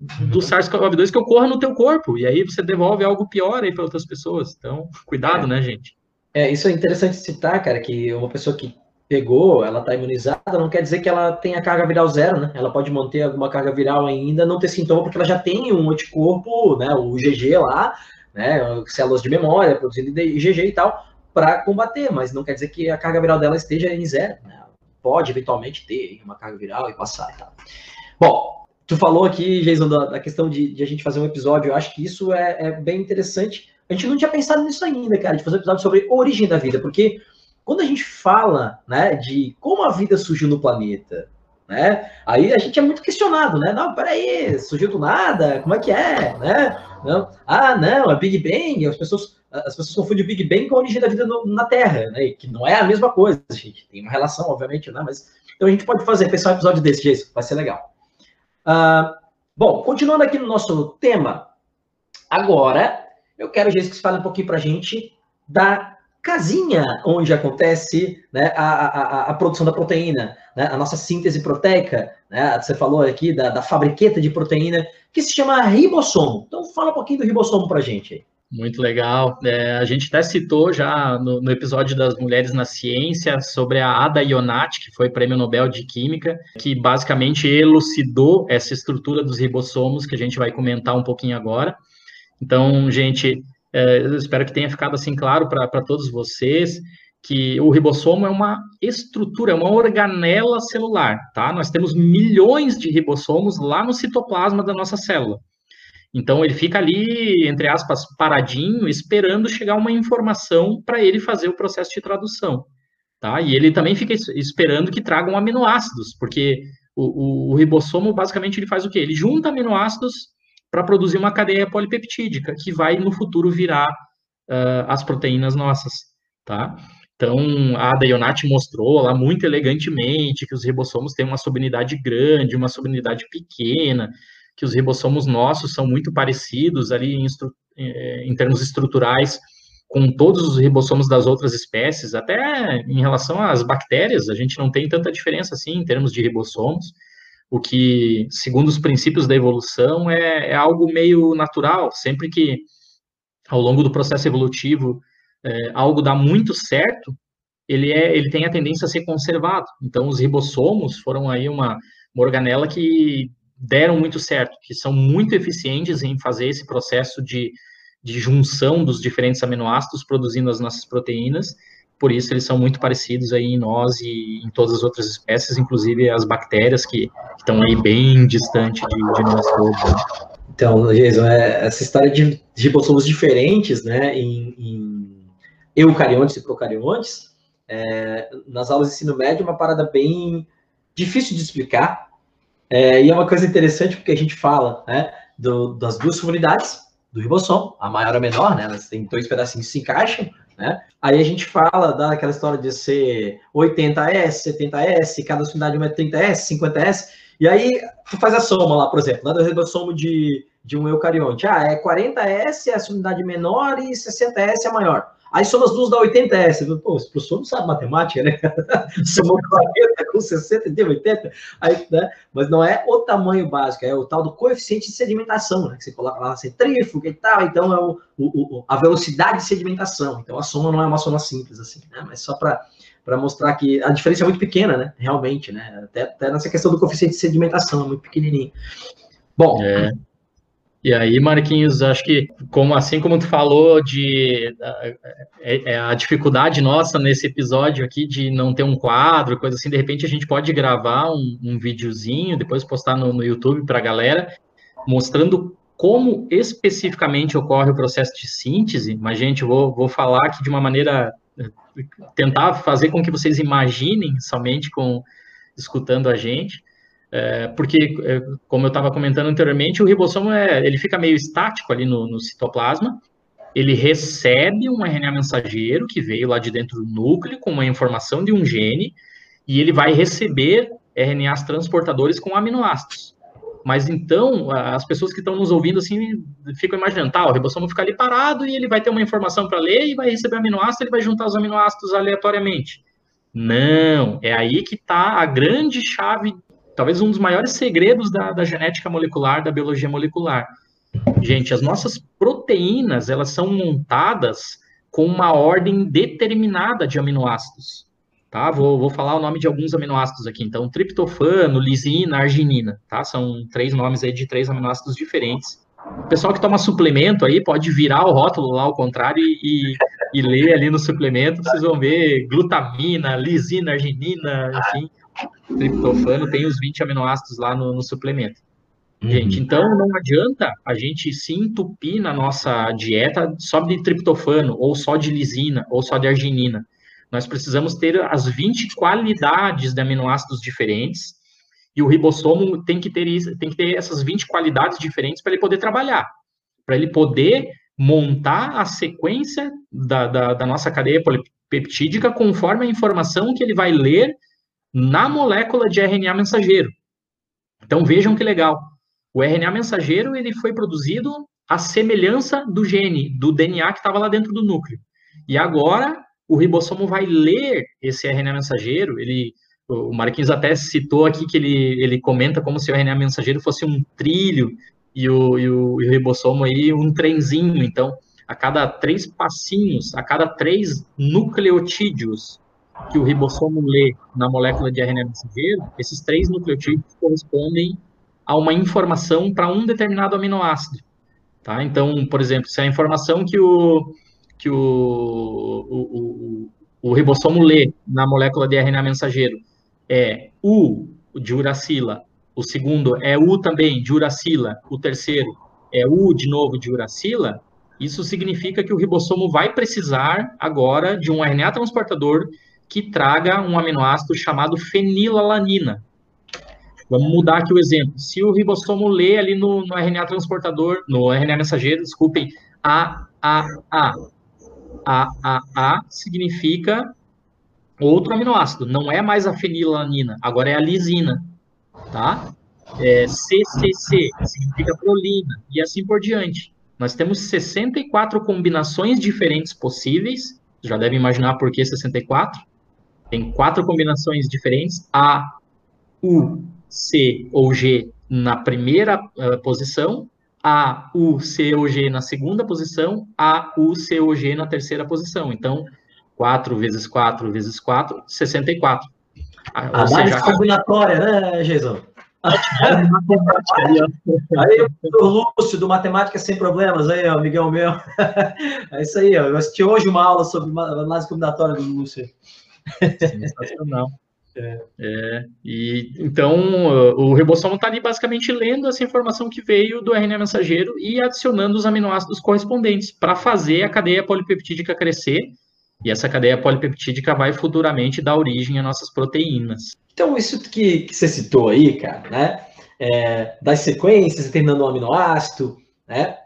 do SARS-CoV-2 que ocorra no teu corpo. E aí você devolve algo pior aí para outras pessoas. Então, cuidado, é. né, gente? É, isso é interessante citar, cara, que uma pessoa que pegou, ela está imunizada, não quer dizer que ela tenha carga viral zero, né? Ela pode manter alguma carga viral ainda, não ter sintoma, porque ela já tem um anticorpo, né? O IgG lá, né? Células de memória, produzindo IgG e tal, para combater, mas não quer dizer que a carga viral dela esteja em zero, né? Pode eventualmente ter uma carga viral e passar e tal. Bom, tu falou aqui, Jason, da, da questão de, de, a gente fazer um episódio, eu acho que isso é, é bem interessante. A gente não tinha pensado nisso ainda, cara, de fazer um episódio sobre origem da vida, porque quando a gente fala né, de como a vida surgiu no planeta, né, aí a gente é muito questionado, né? Não, peraí, surgiu do nada, como é que é, né? Não, ah, não, é Big Bang, as pessoas as pessoas confundem o Big Bang com a origem da vida no, na Terra, né? Que não é a mesma coisa, gente. Tem uma relação, obviamente, né? Mas então a gente pode fazer, pensar um episódio desse, jeito, vai ser legal. Uh, bom, continuando aqui no nosso tema, agora eu quero, Jason, que você fale um pouquinho para a gente da casinha onde acontece né, a, a, a, produção da proteína, né, a nossa síntese proteica, né, você falou aqui da, da fabriqueta de proteína, que se chama ribossomo. Então, fala um pouquinho do ribossomo para gente. Muito legal. É, a gente até citou já no, no, episódio das Mulheres na Ciência sobre a Ada Ionati, que foi prêmio Nobel de Química, que basicamente elucidou essa estrutura dos ribossomos, que a gente vai comentar um pouquinho agora. Então, gente, eu espero que tenha ficado assim claro para todos vocês que o ribossomo é uma estrutura, é uma organela celular, tá? Nós temos milhões de ribossomos lá no citoplasma da nossa célula. Então ele fica ali, entre aspas, paradinho, esperando chegar uma informação para ele fazer o processo de tradução. Tá? E ele também fica esperando que tragam aminoácidos, porque o, o, o ribossomo basicamente ele faz o quê? Ele junta aminoácidos para produzir uma cadeia polipeptídica que vai no futuro virar uh, as proteínas nossas, tá? Então, a Dayonati mostrou lá muito elegantemente que os ribossomos têm uma subunidade grande, uma subunidade pequena, que os ribossomos nossos são muito parecidos ali em, eh, em termos estruturais com todos os ribossomos das outras espécies, até em relação às bactérias, a gente não tem tanta diferença assim em termos de ribossomos, o que, segundo os princípios da evolução, é, é algo meio natural, sempre que ao longo do processo evolutivo é, algo dá muito certo, ele, é, ele tem a tendência a ser conservado. Então, os ribossomos foram aí uma, uma organela que deram muito certo, que são muito eficientes em fazer esse processo de, de junção dos diferentes aminoácidos produzindo as nossas proteínas, por isso eles são muito parecidos aí em nós e em todas as outras espécies, inclusive as bactérias que, estão aí bem distante de, de nós todos. Né? Então, Jason, é, essa história de ribossomos diferentes, né, em, em eucariontes e procariontes, é, nas aulas de ensino médio é uma parada bem difícil de explicar, é, e é uma coisa interessante porque a gente fala né, do, das duas unidades do ribossomo, a maior e a menor, né? Elas têm dois pedacinhos que se encaixam, né? Aí a gente fala daquela história de ser 80S, 70S, cada unidade é 30S, 50S, e aí tu faz a soma lá, por exemplo, né, do ribossomo de, de um eucarionte. Ah, é 40S é a unidade menor e 60S é maior. Aí soma as duas dá 80S. Pô, esse professor não sabe matemática, né? <laughs> Somou 40 com 60 e deu 80. Aí, né? Mas não é o tamanho básico, é o tal do coeficiente de sedimentação, né? Que você coloca lá centrífuga e tal. Então é o, o, a velocidade de sedimentação. Então a soma não é uma soma simples, assim, né? Mas só para para mostrar que a diferença é muito pequena, né? Realmente, né? Até, até nessa questão do coeficiente de sedimentação, é muito pequenininho. Bom, é. E aí, Marquinhos, acho que, como assim como tu falou de é, é a dificuldade nossa nesse episódio aqui de não ter um quadro, coisa assim, de repente a gente pode gravar um, um videozinho, depois postar no, no YouTube para a galera, mostrando como especificamente ocorre o processo de síntese. Mas, gente, vou, vou falar aqui de uma maneira, tentar fazer com que vocês imaginem somente com escutando a gente. É, porque, é, como eu estava comentando anteriormente, o ribossomo é, ele fica meio estático ali no, no, citoplasma, ele recebe um RNA mensageiro que veio lá de dentro do núcleo com uma informação de um gene, e ele vai receber RNAs transportadores com aminoácidos. Mas então, as pessoas que estão nos ouvindo assim ficam imaginando, tá, o ribossomo fica ali parado e ele vai ter uma informação para ler e vai receber aminoácido, ele vai juntar os aminoácidos aleatoriamente. Não, é aí que está a grande chave talvez um dos maiores segredos da, da genética molecular, da biologia molecular. Gente, as nossas proteínas, elas são montadas com uma ordem determinada de aminoácidos. Tá? Vou, vou falar o nome de alguns aminoácidos aqui. Então, triptofano, lisina, arginina, tá? São três nomes aí de três aminoácidos diferentes. O pessoal que toma suplemento aí pode virar o rótulo lá ao contrário e, e ler ali no suplemento, vocês vão ver glutamina, lisina, arginina, enfim triptofano tem os 20 aminoácidos lá no, no suplemento. Uhum. Gente, então não adianta a gente se entupir na nossa dieta só de triptofano, ou só de lisina, ou só de arginina. Nós precisamos ter as 20 qualidades de aminoácidos diferentes, e o ribossomo tem que ter, isso, tem que ter essas 20 qualidades diferentes para ele poder trabalhar, para ele poder montar a sequência da, da, da nossa cadeia polipeptídica conforme a informação que ele vai ler na molécula de RNA mensageiro. Então vejam que legal. O RNA mensageiro ele foi produzido à semelhança do gene, do DNA que estava lá dentro do núcleo. E agora o ribossomo vai ler esse RNA mensageiro, ele o Marquinhos até citou aqui que ele, ele comenta como se o RNA mensageiro fosse um trilho e o, e o, e o ribossomo aí um trenzinho. Então, a cada três passinhos, a cada três nucleotídeos que o ribossomo lê na molécula de RNA mensageiro, esses três nucleotídeos correspondem a uma informação para um determinado aminoácido. Tá? Então, por exemplo, se a informação que o, que o, o, o, o ribossomo lê na molécula de RNA mensageiro é U de uracila, o segundo é U também de uracila, o terceiro é U de novo de uracila, isso significa que o ribossomo vai precisar agora de um RNA transportador que traga um aminoácido chamado fenilalanina. Vamos mudar aqui o exemplo. Se o ribossomo lê ali no, no RNA transportador, no RNA mensageiro, desculpem, AAA. AAA significa outro aminoácido, não é mais a fenilalanina, agora é a lisina, tá? É, CCC significa prolina e assim por diante. Nós temos 64 combinações diferentes possíveis, já deve imaginar por que 64. Tem quatro combinações diferentes, A, U, C ou G na primeira uh, posição, A, U, C ou G na segunda posição, A, U, C ou G na terceira posição. Então, 4 vezes 4 vezes 4, 64. Ah, a Análise seja, combinatória, né, Jesus? <laughs> aí, o Lúcio, do Matemática Sem Problemas, aí, ó, amigão meu. <laughs> É isso aí, ó. Eu assisti hoje uma aula sobre análise combinatória do Lúcio. Sensacional. <laughs> É. é. e então o ribossomo está ali basicamente lendo essa informação que veio do RNA mensageiro e adicionando os aminoácidos correspondentes para fazer a cadeia polipeptídica crescer e essa cadeia polipeptídica vai futuramente dar origem às nossas proteínas. Então, isso que, que você citou aí, cara, né? É, das sequências, determinando um aminoácido, né?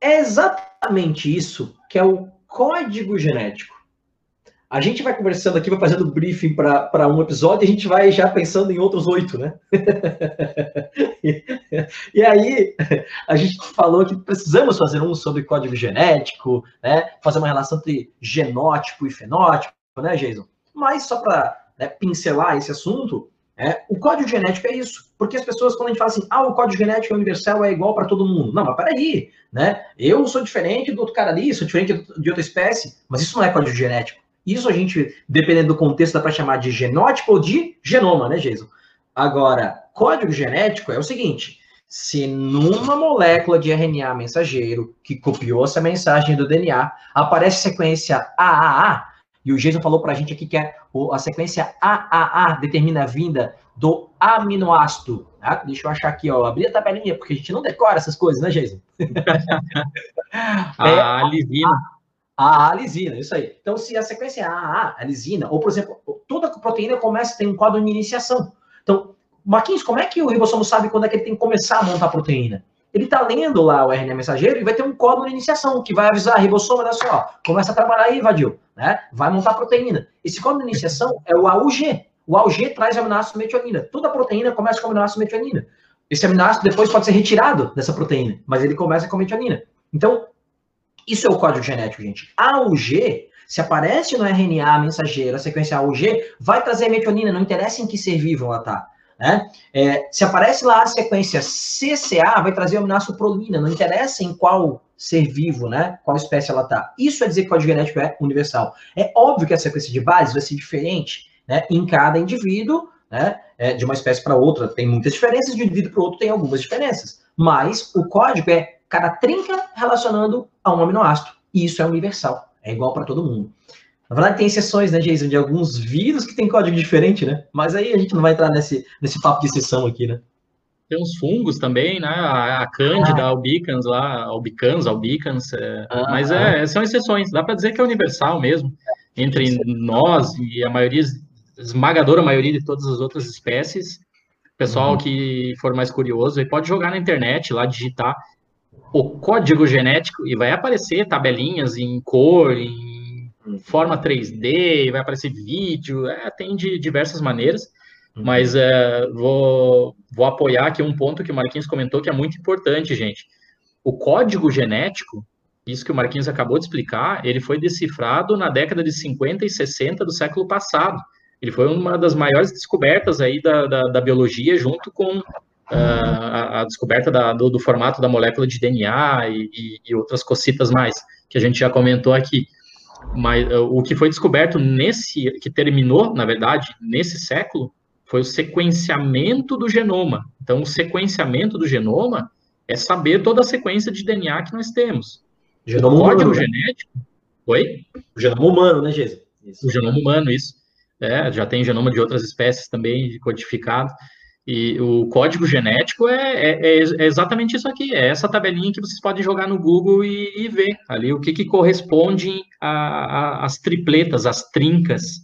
É exatamente isso que é o código genético. A gente vai conversando aqui, vai fazendo briefing para um episódio e a gente vai já pensando em outros oito, né? <laughs> e, aí, a gente falou que precisamos fazer um sobre código genético, né? Fazer uma relação entre genótipo e fenótipo, né, Jason? Mas só para né, pincelar esse assunto, é, o código genético é isso. Porque as pessoas, quando a gente fala assim, ah, o código genético é universal, é igual para todo mundo. Não, mas peraí, né? Eu sou diferente do outro cara ali, sou diferente de outra espécie, mas isso não é código genético. Isso a gente, dependendo do contexto, dá para chamar de genótipo ou de genoma, né, Jason? Agora, código genético é o seguinte: se numa molécula de RNA mensageiro que copiou essa mensagem do DNA, aparece sequência AAA, e o Jason falou para a gente aqui que é a sequência AAA determina a vinda do aminoácido. Tá? Deixa eu achar aqui, ó, abrir a tabelinha, porque a gente não decora essas coisas, né, Jason? <laughs> a é, lisina. A, lisina, isso aí. Então, se a sequência é AA, a lisina, ou, por exemplo, toda proteína começa a ter um quadro de iniciação. Então, Marquinhos, como é que o ribossomo sabe quando é que ele tem que começar a montar a proteína? Ele está lendo lá o RNA mensageiro e vai ter um código de iniciação que vai avisar ribossomo, olha só, começa a trabalhar aí, Vadil, né? Vai montar proteína. Esse código de iniciação é o AUG. O AUG traz aminoácido metionina. Toda proteína começa com aminoácido metionina. Esse aminoácido depois pode ser retirado dessa proteína, mas ele começa com metionina. Então, isso é o código genético, gente. AUG, se aparece no RNA mensageiro, a sequência AUG, vai trazer metionina, não interessa em que ser vivo ela está. Né? É, se aparece lá a sequência CCA, vai trazer o aminoácido prolina, não interessa em qual ser vivo, né? Qual espécie ela está. Isso é dizer que o código genético é universal. É óbvio que a sequência de bases vai ser diferente né, em cada indivíduo, né? É, de uma espécie para outra tem muitas diferenças, de um indivíduo para outro tem algumas diferenças. Mas o código é cada trinca relacionando a um aminoácido. E isso é universal, é igual para todo mundo. Na verdade, tem exceções, né, Jason, de alguns vírus que tem código diferente, né? Mas aí a gente não vai entrar nesse, nesse papo de exceção aqui, né? Tem uns fungos também, né? A, a Cândida, ah. albicans lá, albicans, albicans. É, ah, mas é, ah. são exceções. Dá para dizer que é universal mesmo. Entre nós e a maioria, esmagadora maioria de todas as outras espécies. Pessoal uhum. que for mais curioso, pode jogar na internet lá, digitar o código genético e vai aparecer tabelinhas em cor, em uhum. forma 3D, vai aparecer vídeo, é, tem de diversas maneiras, uhum. mas é, vou, vou apoiar aqui um ponto que o Marquinhos comentou que é muito importante, gente. O código genético, isso que o Marquinhos acabou de explicar, ele foi decifrado na década de 50 e 60 do século passado. Ele foi uma das maiores descobertas aí da, da, da biologia, junto com uh, a, a, descoberta da, do, do, formato da molécula de DNA e, e, e, outras cocitas mais, que a gente já comentou aqui. Mas uh, o que foi descoberto nesse, que terminou, na verdade, nesse século, foi o sequenciamento do genoma. Então, o sequenciamento do genoma é saber toda a sequência de DNA que nós temos. Genoma o código humano, né? genético. Né? Oi? O genoma humano, né, Jesus? O genoma humano, isso é, já tem genoma de outras espécies também codificado. E o código genético é, é, é, é, exatamente isso aqui, é essa tabelinha que vocês podem jogar no Google e, e ver ali o que, que corresponde às tripletas, às trincas,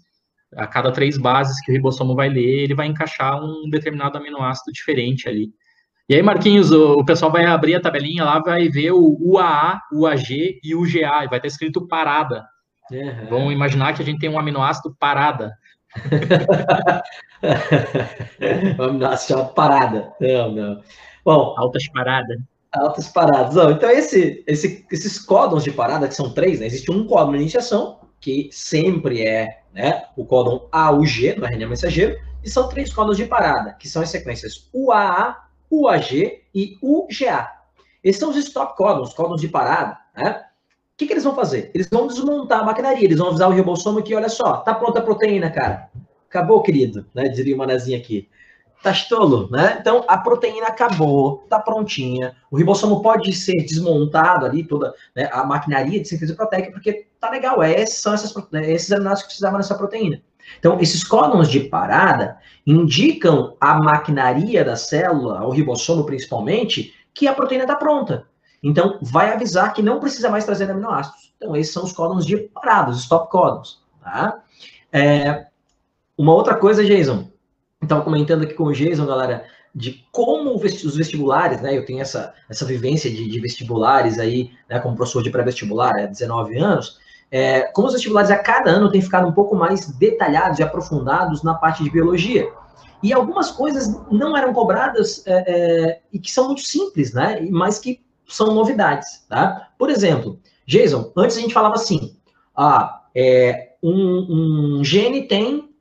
a cada três bases que o ribossomo vai ler, ele vai encaixar um determinado aminoácido diferente ali. E aí, Marquinhos, o, o pessoal vai abrir a tabelinha lá, vai ver o UAA, UAG e UGA, e vai estar escrito parada. Uhum. Vamos imaginar que a gente tem um aminoácido parada. O aminoácido chama parada. Não, não. Bom, altas paradas. Altas paradas. Não, então, esse, esse, esses códons de parada, que são três, né? Existe um códon de iniciação, que sempre é né, o códon AUG, do RNA mensageiro, e são três códons de parada, que são as sequências UAA, UAG e UGA. Esses são os stop códons, códons de parada, né? Que, que eles vão fazer? Eles vão desmontar a maquinaria, eles vão avisar o ribossomo que, olha só, tá pronta a proteína, cara. Acabou, querido, né? Diria o manezinho aqui. Tá estolo, né? Então, a proteína acabou, tá prontinha. O ribossomo pode ser desmontado ali, toda né, a maquinaria de síntese proteica, porque tá legal, é, esses são essas, né, esses aminoácidos que precisavam dessa proteína. Então, esses códons de parada indicam a maquinaria da célula, o ribossomo principalmente, que a proteína está pronta. Então, vai avisar que não precisa mais trazer aminoácidos. Então, esses são os códons de parados, stop códons. Tá? É, uma outra coisa, Jason, estava comentando aqui com o Jason, galera, de como os vestibulares, né? Eu tenho essa, essa vivência de, de vestibulares aí, né, como professor de pré-vestibular, há 19 anos. É, como os vestibulares a cada ano têm ficado um pouco mais detalhados e aprofundados na parte de biologia. E algumas coisas não eram cobradas é, é, e que são muito simples, né? Mas que são novidades, tá? Por exemplo, Jason, antes a gente falava assim, ah, é, um, um gene tem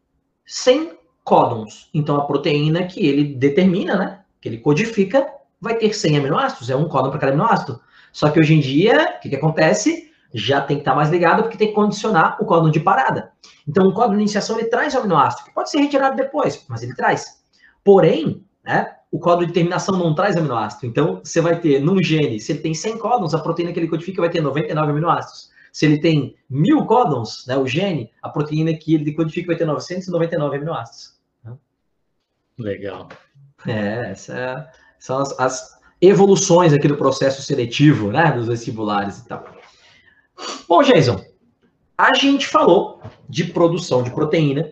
100 códons, então a proteína que ele determina, né, que ele codifica, vai ter 100 aminoácidos, é um códon para cada aminoácido. Só que hoje em dia, o que, que acontece? Já tem que estar tá mais ligado, porque tem que condicionar o códon de parada. Então, o códon de iniciação, ele traz o aminoácido, que pode ser retirado depois, mas ele traz. Porém, né, o código de terminação não traz aminoácido. Então, você vai ter num gene, se ele tem 100 códons, a proteína que ele codifica vai ter 99 aminoácidos. Se ele tem mil códons, né, o gene, a proteína que ele codifica vai ter 999 aminoácidos. Legal. É, essas é, são as, as, evoluções aqui do processo seletivo, né, dos vestibulares e tal. Bom, Jason, a gente falou de produção de proteína.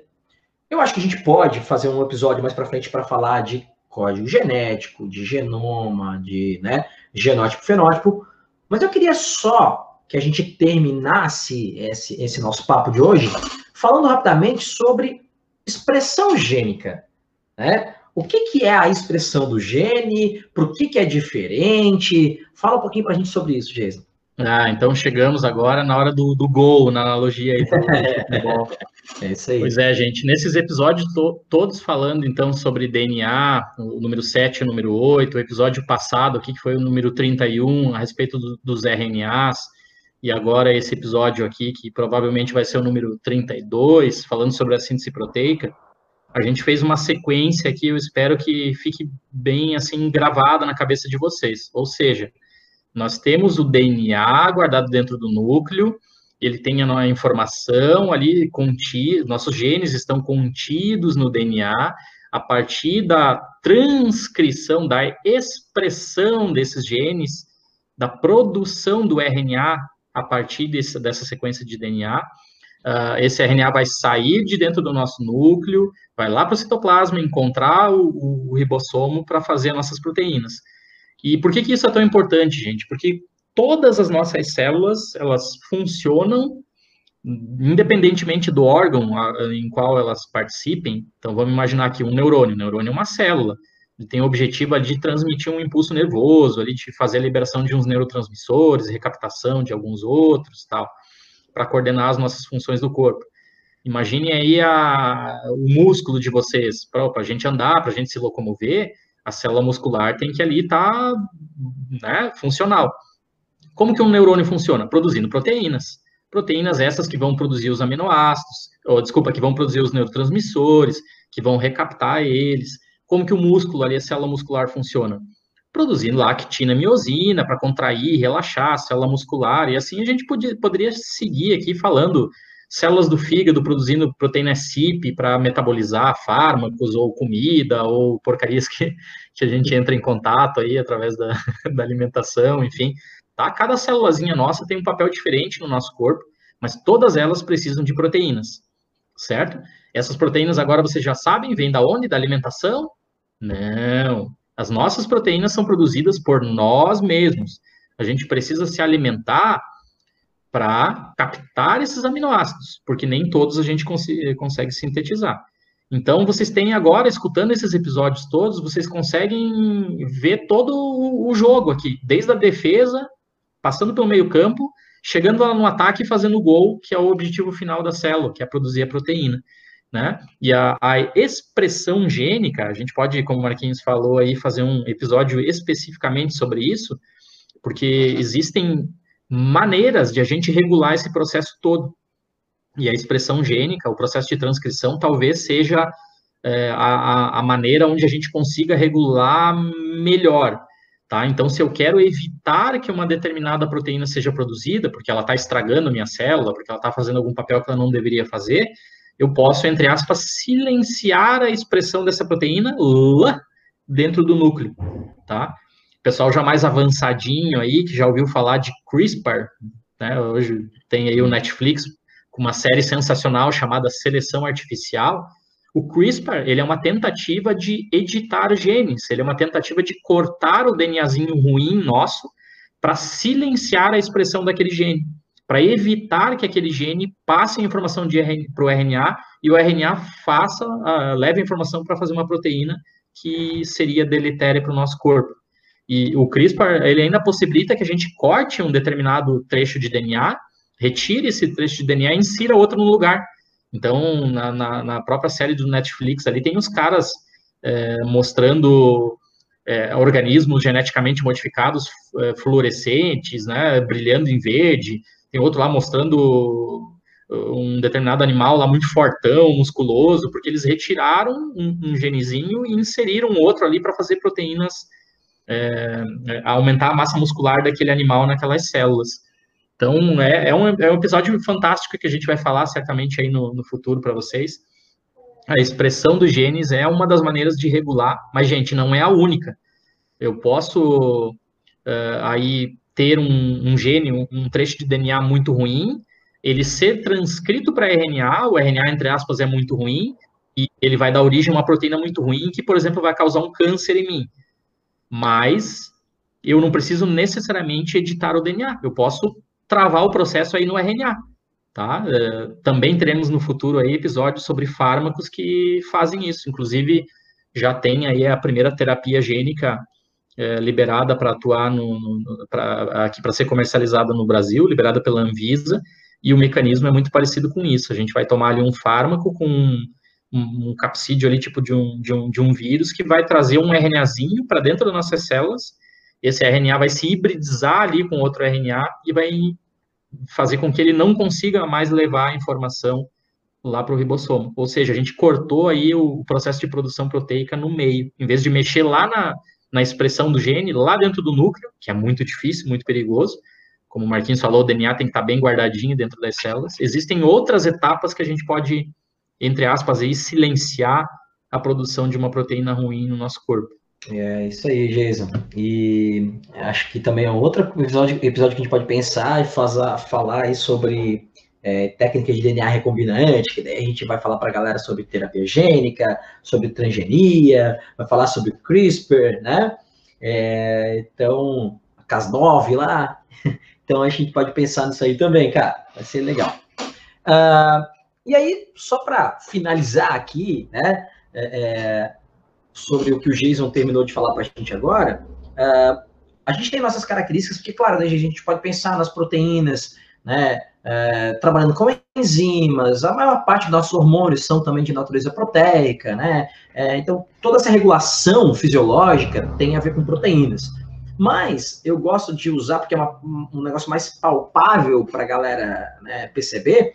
Eu acho que a gente pode fazer um episódio mais para frente para falar de código genético, de genoma, de né, genótipo, fenótipo. Mas eu queria só que a gente terminasse esse, esse nosso papo de hoje falando rapidamente sobre expressão gênica. Né? O que, que é a expressão do gene? Por que, que é diferente? Fala um pouquinho para a gente sobre isso, Jason. Ah, então chegamos agora na hora do, do gol, na analogia aí do <laughs> futebol. É isso aí. Pois é, gente. Nesses episódios to todos falando então sobre DNA, o número 7 e o número 8, o episódio passado aqui, que foi o número 31, a respeito do, dos RNAs, e agora esse episódio aqui, que provavelmente vai ser o número 32, falando sobre a síntese proteica, a gente fez uma sequência aqui, eu espero que fique bem assim gravada na cabeça de vocês. Ou seja, nós temos o DNA guardado dentro do núcleo, ele tem a informação ali contida, nossos genes estão contidos no DNA, a partir da transcrição, da expressão desses genes, da produção do RNA a partir desse, dessa sequência de DNA, uh, ah, esse RNA vai sair de dentro do nosso núcleo, vai lá para o citoplasma, encontrar o, o ribossomo para fazer as nossas proteínas. E por que, que isso é tão importante, gente? Porque todas as nossas células, elas funcionam independentemente do órgão em qual elas participem. Então, vamos imaginar aqui um neurônio. O neurônio é uma célula. Ele tem o objetivo de transmitir um impulso nervoso, ali de fazer a liberação de uns neurotransmissores, recaptação de alguns outros, tal, para coordenar as nossas funções do corpo. Imagine aí a, o músculo de vocês, para a gente andar, para a gente se locomover, a célula muscular tem que ali estar tá, né, funcional. Como que um neurônio funciona? Produzindo proteínas. Proteínas essas que vão produzir os aminoácidos, ou desculpa, que vão produzir os neurotransmissores, que vão recaptar eles. Como que o músculo ali, a célula muscular funciona? Produzindo actina miosina para contrair, relaxar a célula muscular, e assim a gente podia, poderia seguir aqui falando células do fígado produzindo proteína CIP para metabolizar fármacos ou comida ou porcarias que, que a gente entra em contato aí através da, <laughs> da alimentação, enfim. Tá? Cada célulazinha nossa tem um papel diferente no nosso corpo, mas todas elas precisam de proteínas, certo? Essas proteínas agora vocês já sabem, vêm da onde? Da alimentação? Não. As nossas proteínas são produzidas por nós mesmos. A gente precisa se alimentar para captar esses aminoácidos, porque nem todos a gente cons consegue sintetizar. Então, vocês têm agora, escutando esses episódios todos, vocês conseguem ver todo o jogo aqui, desde a defesa passando pelo meio-campo, chegando lá no ataque e fazendo o gol, que é o objetivo final da célula, que é produzir a proteína. Né? E a, a, expressão gênica, a gente pode, como o Marquinhos falou aí, fazer um episódio especificamente sobre isso, porque existem maneiras de a gente regular esse processo todo. E a expressão gênica, o processo de transcrição, talvez seja é, a, a maneira onde a gente consiga regular melhor. Tá? Então, se eu quero evitar que uma determinada proteína seja produzida, porque ela está estragando a minha célula, porque ela está fazendo algum papel que ela não deveria fazer, eu posso, entre aspas, silenciar a expressão dessa proteína lá dentro do núcleo, tá? Pessoal já mais avançadinho aí, que já ouviu falar de CRISPR, né? Hoje tem aí o Netflix com uma série sensacional chamada Seleção Artificial, o CRISPR, ele é uma tentativa de editar genes, ele é uma tentativa de cortar o DNAzinho ruim nosso para silenciar a expressão daquele gene, para evitar que aquele gene passe a informação para o RNA e o RNA faça, uh, leve a informação para fazer uma proteína que seria deletéria para o nosso corpo. E o CRISPR, ele ainda possibilita que a gente corte um determinado trecho de DNA, retire esse trecho de DNA e insira outro no lugar. Então, na, na, na, própria série do Netflix ali, tem os caras é, mostrando é, organismos geneticamente modificados é, fluorescentes, né, brilhando em verde. Tem outro lá mostrando um determinado animal lá muito fortão, musculoso, porque eles retiraram um, um genezinho e inseriram outro ali para fazer proteínas, é, é, aumentar a massa muscular daquele animal naquelas células. Então, é, é, um, é um episódio fantástico que a gente vai falar certamente aí no, no futuro para vocês. A expressão dos genes é uma das maneiras de regular, mas, gente, não é a única. Eu posso uh, aí ter um, um gene, um, um, trecho de DNA muito ruim, ele ser transcrito para RNA, o RNA, entre aspas, é muito ruim, e ele vai dar origem a uma proteína muito ruim, que, por exemplo, vai causar um câncer em mim. Mas eu não preciso necessariamente editar o DNA. Eu posso travar o processo aí no RNA, tá? É, também teremos no futuro aí episódios sobre fármacos que fazem isso, inclusive já tem aí a primeira terapia gênica é, liberada para atuar no, no pra, aqui para ser comercializada no Brasil, liberada pela Anvisa, e o mecanismo é muito parecido com isso. A gente vai tomar ali um fármaco com um, um capsídeo ali, tipo de um, de, um, de um vírus, que vai trazer um RNAzinho para dentro das nossas células, esse RNA vai se hibridizar ali com outro RNA e vai fazer com que ele não consiga mais levar a informação lá para o ribossomo. Ou seja, a gente cortou aí o processo de produção proteica no meio. Em vez de mexer lá na, na expressão do gene, lá dentro do núcleo, que é muito difícil, muito perigoso, como o Marquinhos falou, o DNA tem que estar bem guardadinho dentro das células. Existem outras etapas que a gente pode, entre aspas, aí, silenciar a produção de uma proteína ruim no nosso corpo. É isso aí, Jason. E acho que também é outro episódio, episódio que a gente pode pensar e fazer, falar aí sobre é, técnicas de DNA recombinante, que daí a gente vai falar para a galera sobre terapia gênica, sobre transgenia, vai falar sobre CRISPR, né? É, então, a Cas9 lá. <laughs> Então a gente pode pensar nisso aí também, cara. Vai ser legal. Uh, e aí, só para finalizar aqui, né? É, é, sobre o que o Jason terminou de falar para a gente agora, uh, a gente tem nossas características, porque, claro, né, a gente pode pensar nas proteínas, né? É, trabalhando com enzimas, a maior parte dos nossos hormônios são também de natureza proteica, né? É, então, toda essa regulação fisiológica tem a ver com proteínas. Mas eu gosto de usar, porque é uma, um negócio mais palpável para a galera né, perceber,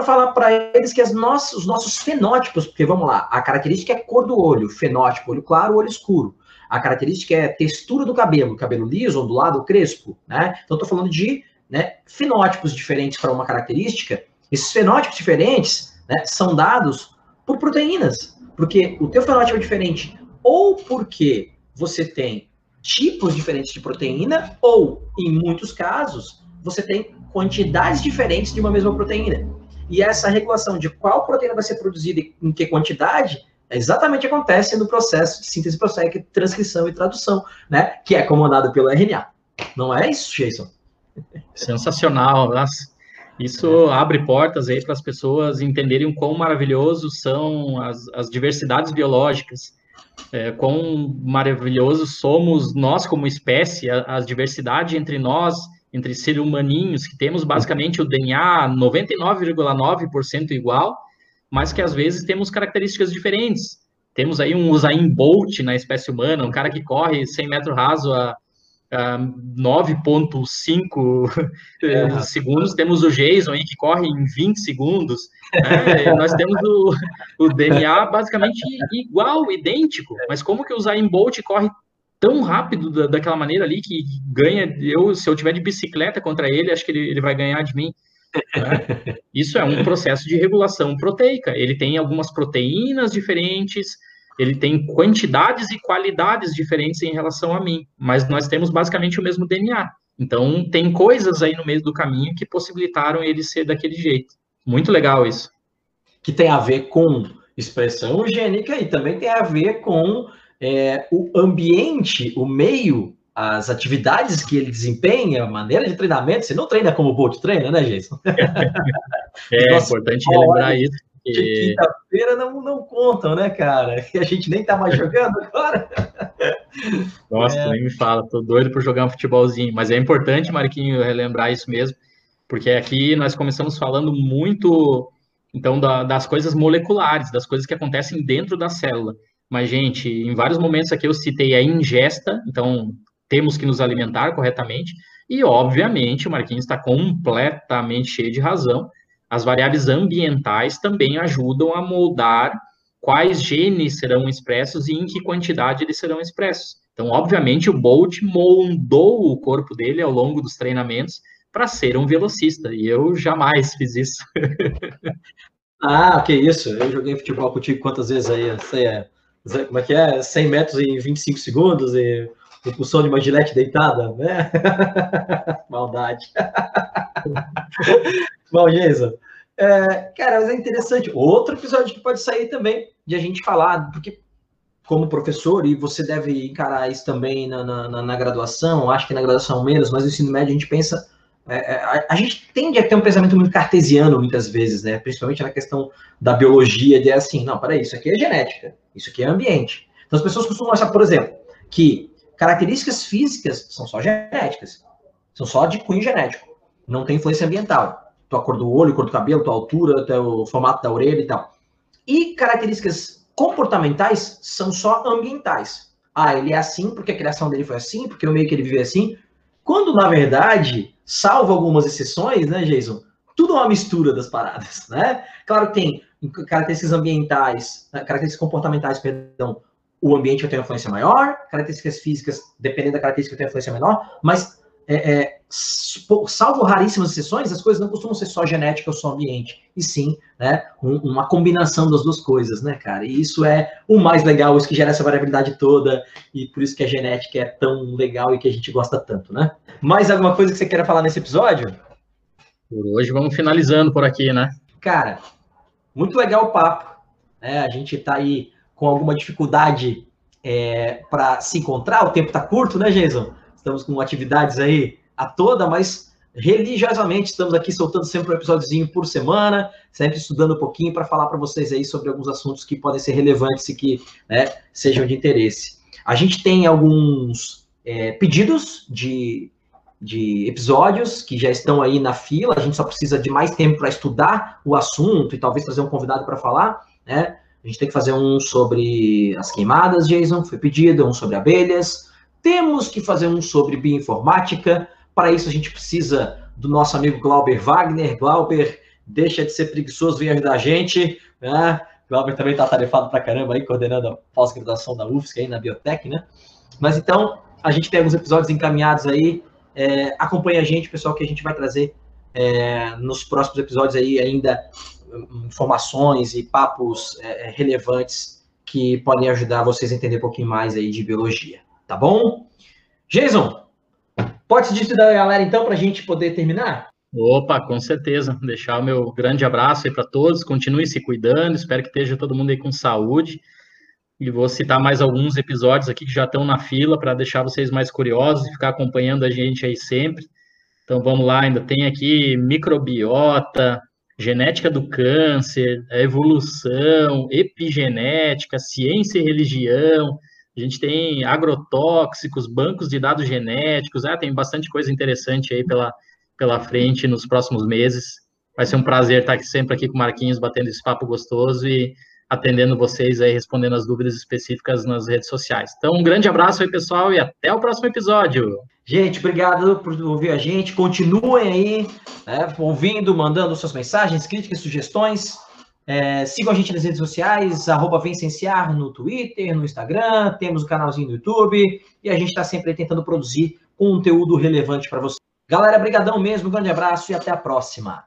para falar para eles que as nossas, os nossos fenótipos, porque vamos lá, a característica é cor do olho, fenótipo, olho claro, olho escuro. A característica é textura do cabelo, cabelo liso, ondulado, crespo, né? Então, estou falando de né, fenótipos diferentes para uma característica, esses fenótipos diferentes né, são dados por proteínas, porque o teu fenótipo é diferente ou porque você tem tipos diferentes de proteína, ou, em muitos casos, você tem quantidades diferentes de uma mesma proteína. E essa regulação de qual proteína vai ser produzida e em que quantidade exatamente acontece no processo de síntese proteica, transcrição e tradução, né? Que é comandado pelo RNA. Não é isso, Jason? Sensacional. Nossa. Isso é. abre portas aí para as pessoas entenderem o quão maravilhosos são as, as diversidades biológicas, é, quão maravilhosos somos nós como espécie, a, a diversidade entre nós, entre seres humaninhos, que temos basicamente o DNA 99,9% igual, mas que às vezes temos características diferentes. Temos aí um Usain Bolt na espécie humana, um cara que corre 100 metros raso a 9,5 é. segundos. Temos o Jason aí que corre em 20 segundos. Né? <laughs> nós temos o, o, DNA basicamente igual, idêntico. Mas como que o Zayn Bolt corre tão rápido da, daquela maneira ali que ganha? Eu, se eu tiver de bicicleta contra ele, acho que ele, ele vai ganhar de mim. Né? <laughs> Isso é um processo de regulação proteica. Ele tem algumas proteínas diferentes ele tem quantidades e qualidades diferentes em relação a mim, mas nós temos basicamente o mesmo DNA. Então, tem coisas aí no meio do caminho que possibilitaram ele ser daquele jeito. Muito legal isso. Que tem a ver com expressão gênica e também tem a ver com é, o ambiente, o meio, as atividades que ele desempenha, a maneira de treinamento. Você não treina como o Bolt treina, né, Jason? <laughs> é, Nossa, importante relembrar isso de quinta-feira não, não contam, né, cara? Que <laughs> a gente nem tá mais jogando agora. <laughs> Nossa, é. nem me fala, tô doido por jogar um futebolzinho. Mas é importante, Marquinho, relembrar isso mesmo, porque aqui nós começamos falando muito, então, da, das coisas moleculares, das coisas que acontecem dentro da célula. Mas, gente, em vários momentos aqui eu citei a ingesta, então temos que nos alimentar corretamente, e, obviamente, o Marquinhos está completamente cheio de razão as variáveis ambientais também ajudam a moldar quais genes serão expressos e em que quantidade eles serão expressos. Então, obviamente, o Bolt moldou o corpo dele ao longo dos treinamentos para ser um velocista, e eu jamais fiz isso. <laughs> ah, que isso, eu joguei futebol contigo quantas vezes aí? Sei, é, como é que é? 100 metros em 25 segundos e impulsão de uma gilete deitada, né? <laughs> Maldade. <laughs> Bom, Jason, é, cara, mas é interessante. Outro episódio que pode sair também, de a gente falar, porque como professor, e você deve encarar isso também na, na, na graduação, acho que na graduação menos, mas no ensino médio a gente pensa. É, é, a, gente tende a ter um pensamento muito cartesiano muitas vezes, né? Principalmente na questão da biologia, de assim, não, peraí, isso aqui é genética, isso aqui é ambiente. Então as pessoas costumam achar, por exemplo, que características físicas são só genéticas, são só de cunho genético, não tem influência ambiental tua cor do olho, cor do cabelo, tua altura, teu formato da orelha e tal. E características comportamentais são só ambientais. Ah, ele é assim porque a criação dele foi assim, porque o meio que ele vive é assim. Quando, na verdade, salvo algumas exceções, né, Jason? Tudo é uma mistura das paradas, <laughs> né? Claro que tem características ambientais, né, características comportamentais, perdão, o ambiente ter uma influência maior, características físicas, dependendo da característica, tem uma influência menor, mas é, é, salvo raríssimas exceções, as coisas não costumam ser só genética ou só ambiente, e sim, né, um, uma combinação das duas coisas, né, cara? E isso é o mais legal, isso que gera essa variabilidade toda, e por isso que a genética é tão legal e que a gente gosta tanto, né? Mais alguma coisa que você queira falar nesse episódio? Por hoje vamos finalizando por aqui, né? Cara, muito legal o papo, né? A gente tá aí com alguma dificuldade é, para se encontrar. O tempo está curto, né, Jason? Estamos com atividades aí a toda, mas religiosamente estamos aqui soltando sempre um episódiozinho por semana, sempre estudando um pouquinho para falar para vocês aí sobre alguns assuntos que podem ser relevantes e que né, sejam de interesse. A gente tem alguns é, pedidos de, de episódios que já estão aí na fila, a gente só precisa de mais tempo para estudar o assunto e talvez trazer um convidado para falar, né? A gente tem que fazer um sobre as queimadas, Jason, foi pedido, um sobre abelhas. Temos que fazer um sobre bioinformática. Para isso, a gente precisa do nosso amigo Glauber Wagner. Glauber, deixa de ser preguiçoso, vem ajudar a gente. Né? Glauber também está tarefado para caramba aí, coordenando a pós-graduação da UFSC aí na Biotech, né? Mas então, a gente tem alguns episódios encaminhados aí. É, acompanhe a gente, pessoal, que a gente vai trazer é, nos próximos episódios aí ainda informações e papos é, é, relevantes que podem ajudar vocês a entender um pouquinho mais aí de biologia, tá bom? Jason, pode se despedir da galera então para a gente poder terminar? Opa, com certeza. Deixar o meu grande abraço aí para todos. Continue se cuidando. Espero que esteja todo mundo aí com saúde. E vou citar mais alguns episódios aqui que já estão na fila para deixar vocês mais curiosos e ficar acompanhando a gente aí sempre. Então vamos lá, ainda tem aqui microbiota, genética do câncer, evolução, epigenética, ciência e religião. A gente tem agrotóxicos, bancos de dados genéticos, ah, tem bastante coisa interessante aí pela, pela frente nos próximos meses. Vai ser um prazer estar sempre aqui com o Marquinhos, batendo esse papo gostoso e atendendo vocês aí, respondendo as dúvidas específicas nas redes sociais. Então, um grande abraço aí, pessoal, e até o próximo episódio. Gente, obrigado por ouvir a gente. Continuem aí né, ouvindo, mandando suas mensagens, críticas, sugestões. É, sigam a gente nas redes sociais, arroba Vencenciar no Twitter, no Instagram, temos o canalzinho no YouTube e a gente está sempre tentando produzir conteúdo relevante para você. Galera, brigadão mesmo, grande abraço e até a próxima.